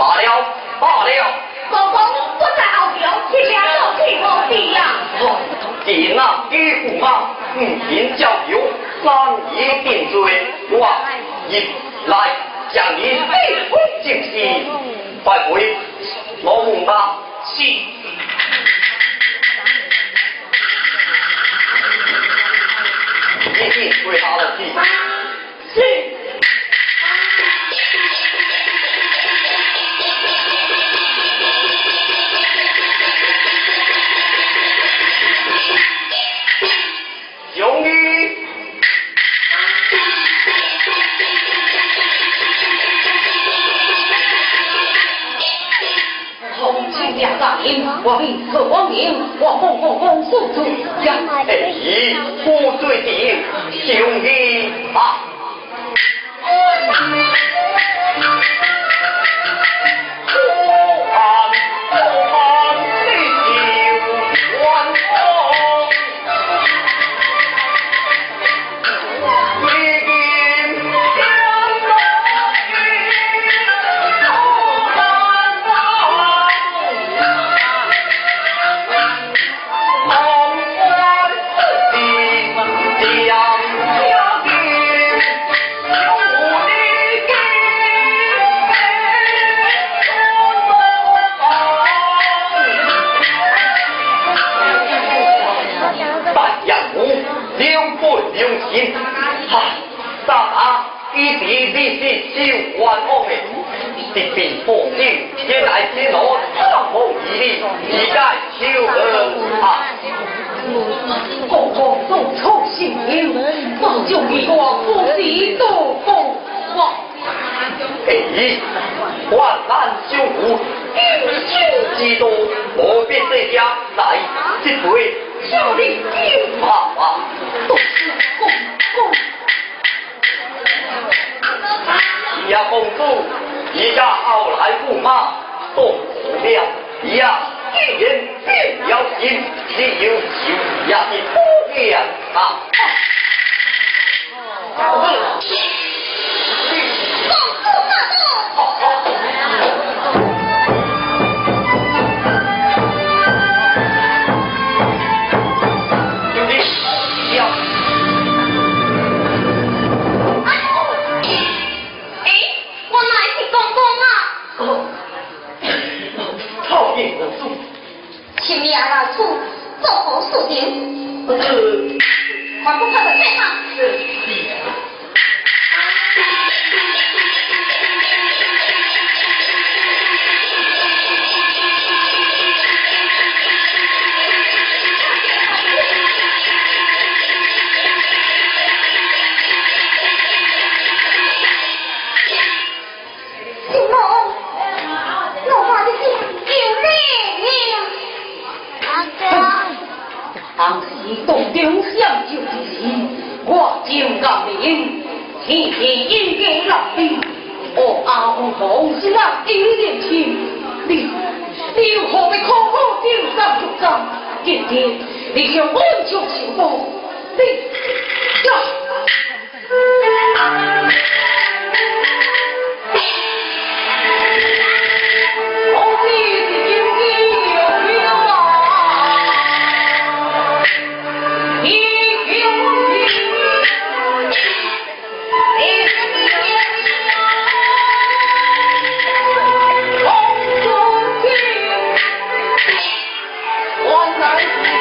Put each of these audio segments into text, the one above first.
罢了，罢了。公公不在后头，去两个去我地呀。见那与驸马不听交流，三爷定罪。我一来将你逮捕进去，快回我驸马。是。一定跪下了去。是。我命贺光明，我红红红速出将。哎，不罪的兄弟啊！有不用心，哈、啊，咋啊？一滴滴滴酒灌我杯，滴滴破镜，来天落这么一滴，一盖酒喝啊！哥哥都出心了，放酒一个不敌多风光。哎，万难救无这家来，这回叫你进马一。呀，公主，一家傲来不骂，动不了呀。一人变妖精，你有酒呀，不敢。啊不是，快不快的，太烫。是。东边相右的人，我就告明，天天应该老兵，我阿五同志一点情，你。你。又何必苦苦纠结不干？爹爹，你。要温酒行动，你。要。life.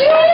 Yay!